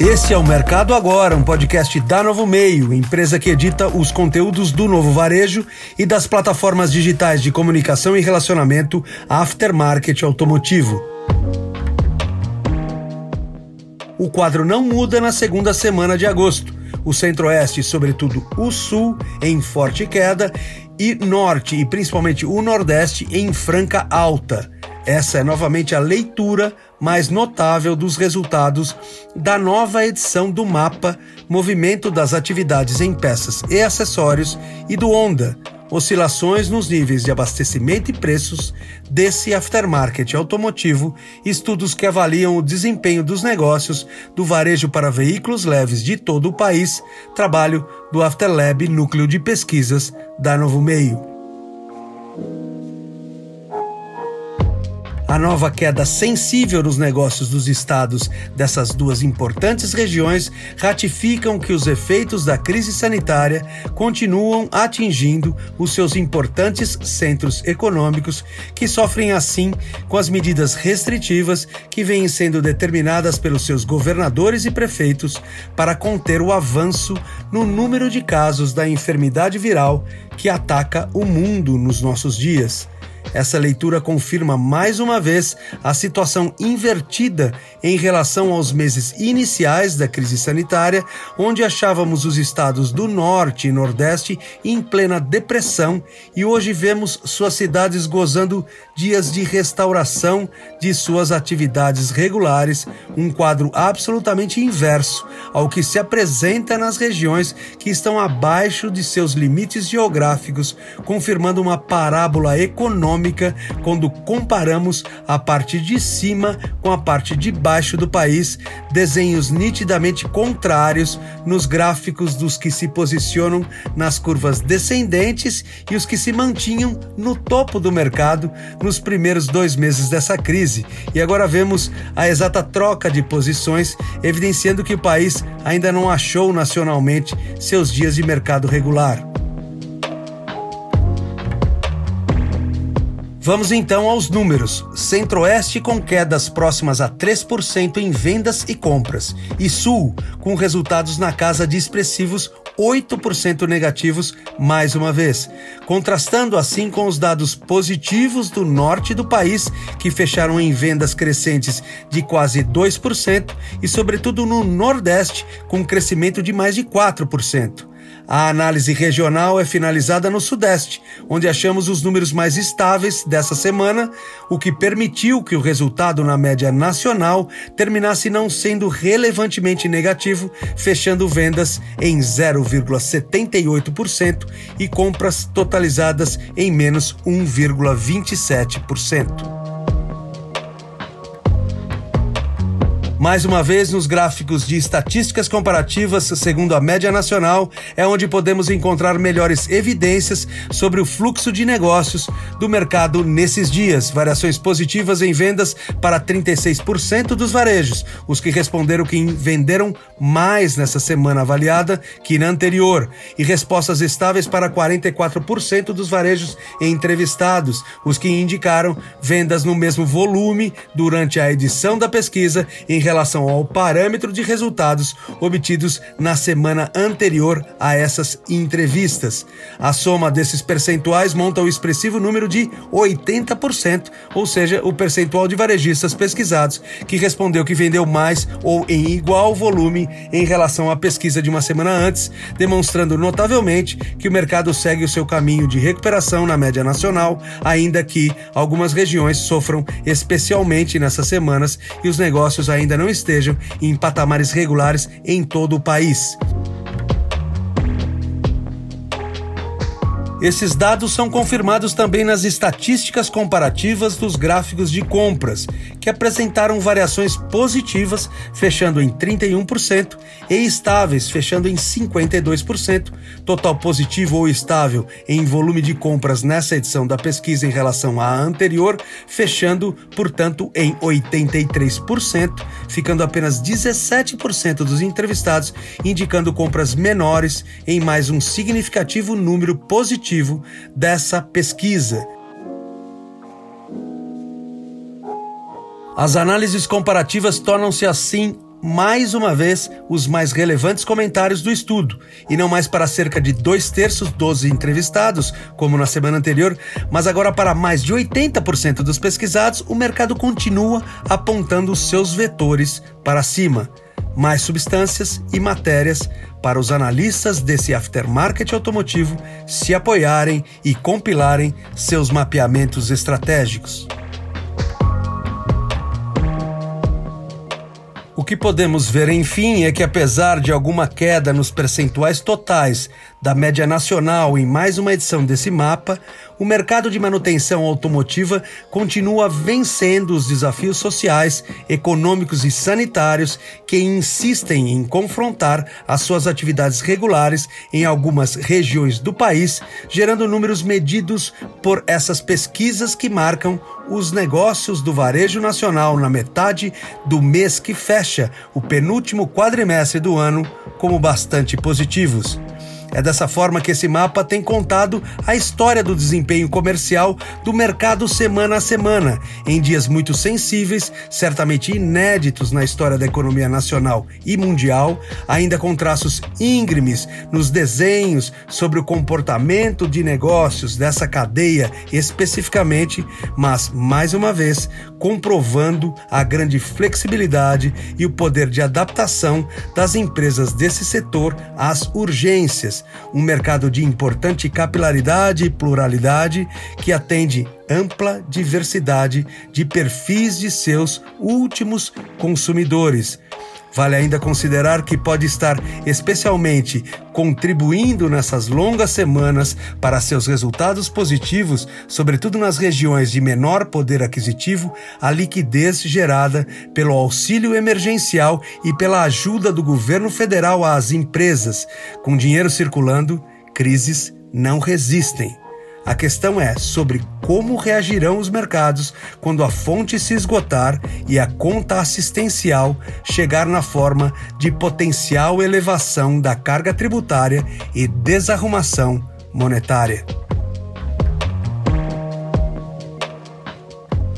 Esse é o Mercado Agora, um podcast da Novo Meio, empresa que edita os conteúdos do novo varejo e das plataformas digitais de comunicação e relacionamento aftermarket automotivo. O quadro não muda na segunda semana de agosto. O Centro-Oeste, sobretudo o Sul, em forte queda, e Norte e principalmente o Nordeste em franca alta. Essa é novamente a leitura mais notável dos resultados da nova edição do mapa Movimento das Atividades em Peças e Acessórios e do Onda, oscilações nos níveis de abastecimento e preços desse aftermarket automotivo, estudos que avaliam o desempenho dos negócios do varejo para veículos leves de todo o país, trabalho do Afterlab Núcleo de Pesquisas da Novo Meio. A nova queda sensível nos negócios dos estados dessas duas importantes regiões ratificam que os efeitos da crise sanitária continuam atingindo os seus importantes centros econômicos, que sofrem assim com as medidas restritivas que vêm sendo determinadas pelos seus governadores e prefeitos para conter o avanço no número de casos da enfermidade viral que ataca o mundo nos nossos dias. Essa leitura confirma mais uma vez a situação invertida em relação aos meses iniciais da crise sanitária, onde achávamos os estados do Norte e Nordeste em plena depressão e hoje vemos suas cidades gozando dias de restauração de suas atividades regulares, um quadro absolutamente inverso ao que se apresenta nas regiões que estão abaixo de seus limites geográficos, confirmando uma parábola econômica econômica quando comparamos a parte de cima com a parte de baixo do país, desenhos nitidamente contrários nos gráficos dos que se posicionam nas curvas descendentes e os que se mantinham no topo do mercado nos primeiros dois meses dessa crise. E agora vemos a exata troca de posições, evidenciando que o país ainda não achou nacionalmente seus dias de mercado regular. Vamos então aos números. Centro-Oeste com quedas próximas a 3% em vendas e compras, e Sul com resultados na casa de expressivos 8% negativos mais uma vez, contrastando assim com os dados positivos do norte do país, que fecharam em vendas crescentes de quase 2%, e sobretudo no Nordeste, com crescimento de mais de 4%. A análise regional é finalizada no Sudeste, onde achamos os números mais estáveis dessa semana, o que permitiu que o resultado na média nacional terminasse não sendo relevantemente negativo, fechando vendas em 0,78% e compras totalizadas em menos 1,27%. Mais uma vez, nos gráficos de estatísticas comparativas, segundo a média nacional, é onde podemos encontrar melhores evidências sobre o fluxo de negócios do mercado nesses dias. Variações positivas em vendas para 36% dos varejos, os que responderam que venderam mais nessa semana avaliada que na anterior, e respostas estáveis para 44% dos varejos entrevistados, os que indicaram vendas no mesmo volume durante a edição da pesquisa em relação ao parâmetro de resultados obtidos na semana anterior a essas entrevistas. A soma desses percentuais monta o expressivo número de 80%, ou seja, o percentual de varejistas pesquisados que respondeu que vendeu mais ou em igual volume em relação à pesquisa de uma semana antes, demonstrando notavelmente que o mercado segue o seu caminho de recuperação na média nacional, ainda que algumas regiões sofram especialmente nessas semanas e os negócios ainda não estejam em patamares regulares em todo o país. Esses dados são confirmados também nas estatísticas comparativas dos gráficos de compras, que apresentaram variações positivas, fechando em 31%, e estáveis, fechando em 52%, total positivo ou estável em volume de compras nessa edição da pesquisa em relação à anterior, fechando, portanto, em 83%, ficando apenas 17% dos entrevistados indicando compras menores em mais um significativo número positivo objetivo dessa pesquisa. As análises comparativas tornam-se assim mais uma vez os mais relevantes comentários do estudo, e não mais para cerca de dois terços dos entrevistados, como na semana anterior, mas agora para mais de 80% dos pesquisados, o mercado continua apontando seus vetores para cima. Mais substâncias e matérias para os analistas desse aftermarket automotivo se apoiarem e compilarem seus mapeamentos estratégicos. O que podemos ver, enfim, é que apesar de alguma queda nos percentuais totais da média nacional em mais uma edição desse mapa, o mercado de manutenção automotiva continua vencendo os desafios sociais, econômicos e sanitários que insistem em confrontar as suas atividades regulares em algumas regiões do país, gerando números medidos por essas pesquisas que marcam os negócios do varejo nacional na metade do mês que fecha o penúltimo quadrimestre do ano como bastante positivos. É dessa forma que esse mapa tem contado a história do desempenho comercial do mercado semana a semana, em dias muito sensíveis, certamente inéditos na história da economia nacional e mundial, ainda com traços íngremes nos desenhos sobre o comportamento de negócios dessa cadeia especificamente, mas mais uma vez comprovando a grande flexibilidade e o poder de adaptação das empresas desse setor às urgências um mercado de importante capilaridade e pluralidade que atende ampla diversidade de perfis de seus últimos consumidores Vale ainda considerar que pode estar especialmente contribuindo nessas longas semanas para seus resultados positivos, sobretudo nas regiões de menor poder aquisitivo, a liquidez gerada pelo auxílio emergencial e pela ajuda do governo federal às empresas. Com dinheiro circulando, crises não resistem. A questão é sobre como reagirão os mercados quando a fonte se esgotar e a conta assistencial chegar na forma de potencial elevação da carga tributária e desarrumação monetária.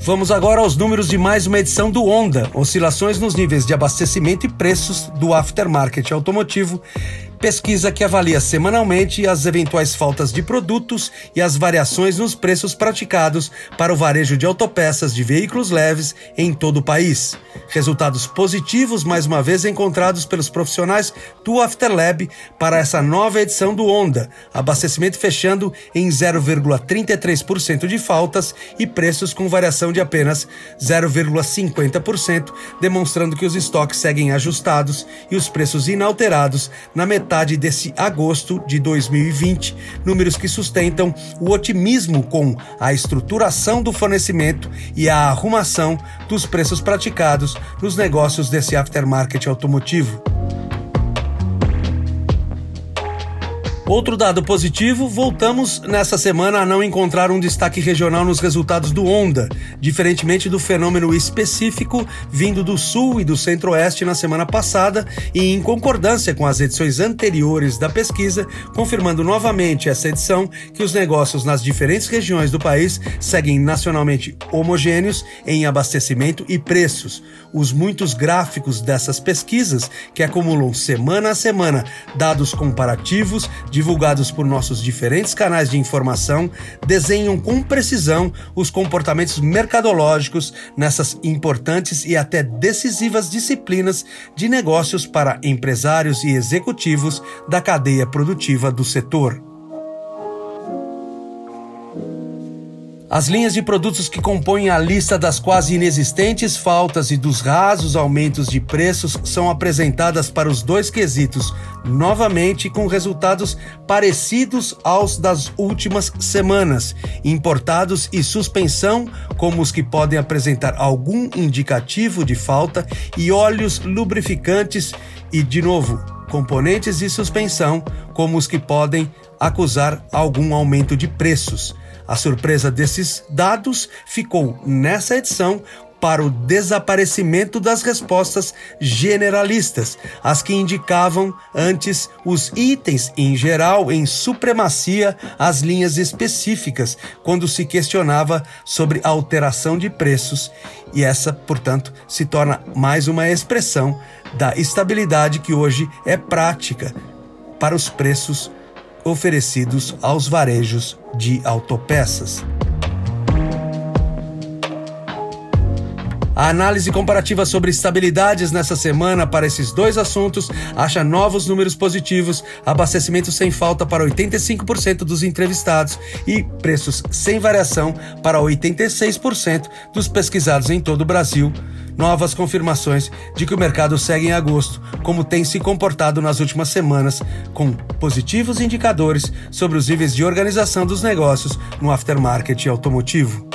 Vamos agora aos números de mais uma edição do Honda, oscilações nos níveis de abastecimento e preços do aftermarket automotivo pesquisa que avalia semanalmente as eventuais faltas de produtos e as variações nos preços praticados para o varejo de autopeças de veículos leves em todo o país. Resultados positivos, mais uma vez, encontrados pelos profissionais do Afterlab para essa nova edição do Honda, abastecimento fechando em 0,33% de faltas e preços com variação de apenas 0,50%, demonstrando que os estoques seguem ajustados e os preços inalterados na metade metade desse agosto de 2020, números que sustentam o otimismo com a estruturação do fornecimento e a arrumação dos preços praticados nos negócios desse aftermarket automotivo. Outro dado positivo, voltamos nessa semana a não encontrar um destaque regional nos resultados do Honda, diferentemente do fenômeno específico vindo do Sul e do Centro-Oeste na semana passada e em concordância com as edições anteriores da pesquisa, confirmando novamente essa edição que os negócios nas diferentes regiões do país seguem nacionalmente homogêneos em abastecimento e preços. Os muitos gráficos dessas pesquisas, que acumulam semana a semana dados comparativos de divulgados por nossos diferentes canais de informação, desenham com precisão os comportamentos mercadológicos nessas importantes e até decisivas disciplinas de negócios para empresários e executivos da cadeia produtiva do setor. As linhas de produtos que compõem a lista das quase inexistentes faltas e dos rasos aumentos de preços são apresentadas para os dois quesitos, novamente com resultados parecidos aos das últimas semanas, importados e suspensão, como os que podem apresentar algum indicativo de falta, e óleos lubrificantes e, de novo, componentes e suspensão, como os que podem acusar algum aumento de preços. A surpresa desses dados ficou nessa edição para o desaparecimento das respostas generalistas, as que indicavam antes os itens em geral em supremacia às linhas específicas, quando se questionava sobre alteração de preços, e essa, portanto, se torna mais uma expressão da estabilidade que hoje é prática para os preços oferecidos aos varejos de autopeças. A análise comparativa sobre estabilidades nessa semana para esses dois assuntos acha novos números positivos, abastecimento sem falta para 85% dos entrevistados e preços sem variação para 86% dos pesquisados em todo o Brasil. Novas confirmações de que o mercado segue em agosto, como tem se comportado nas últimas semanas, com positivos indicadores sobre os níveis de organização dos negócios no aftermarket automotivo.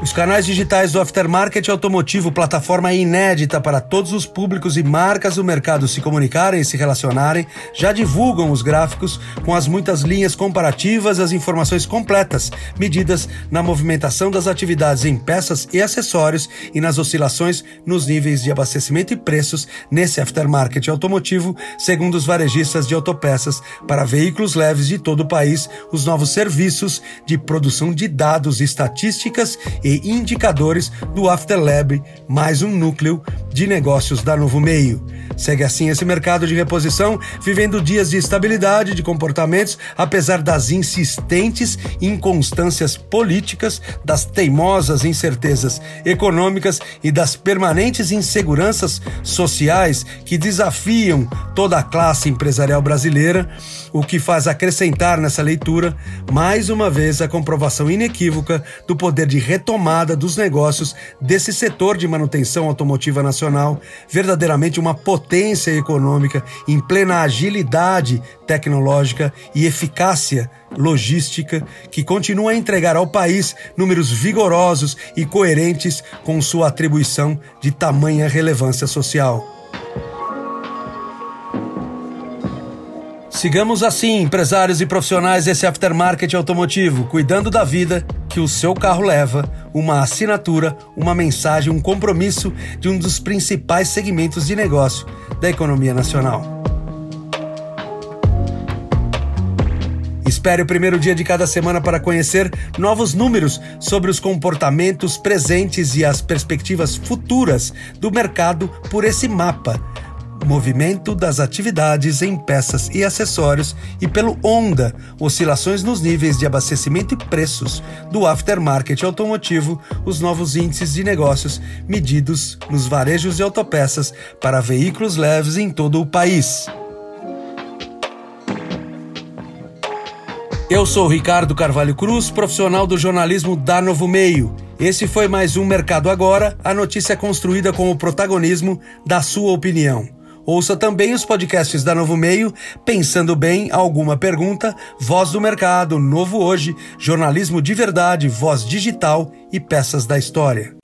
Os canais digitais do Aftermarket Automotivo, plataforma inédita para todos os públicos e marcas do mercado se comunicarem e se relacionarem, já divulgam os gráficos com as muitas linhas comparativas, as informações completas, medidas na movimentação das atividades em peças e acessórios e nas oscilações nos níveis de abastecimento e preços nesse aftermarket automotivo, segundo os varejistas de autopeças para veículos leves de todo o país, os novos serviços de produção de dados, estatísticas e indicadores do Afterlab, mais um núcleo de negócios da Novo Meio. Segue assim esse mercado de reposição, vivendo dias de estabilidade de comportamentos, apesar das insistentes inconstâncias políticas, das teimosas incertezas econômicas e das permanentes inseguranças sociais que desafiam toda a classe empresarial brasileira, o que faz acrescentar nessa leitura, mais uma vez, a comprovação inequívoca do poder de retomada dos negócios desse setor de manutenção automotiva nacional, verdadeiramente uma potência econômica em plena agilidade tecnológica e eficácia logística que continua a entregar ao país números vigorosos e coerentes com sua atribuição de tamanha relevância social. Sigamos assim, empresários e profissionais desse aftermarket automotivo, cuidando da vida que o seu carro leva, uma assinatura, uma mensagem, um compromisso de um dos principais segmentos de negócio da economia nacional. Espere o primeiro dia de cada semana para conhecer novos números sobre os comportamentos presentes e as perspectivas futuras do mercado por esse mapa movimento das atividades em peças e acessórios e pelo ONDA, oscilações nos níveis de abastecimento e preços do aftermarket automotivo, os novos índices de negócios medidos nos varejos de autopeças para veículos leves em todo o país. Eu sou Ricardo Carvalho Cruz, profissional do jornalismo da Novo Meio. Esse foi mais um Mercado Agora, a notícia construída com o protagonismo da sua opinião. Ouça também os podcasts da Novo Meio, Pensando Bem, Alguma Pergunta, Voz do Mercado, Novo Hoje, Jornalismo de Verdade, Voz Digital e Peças da História.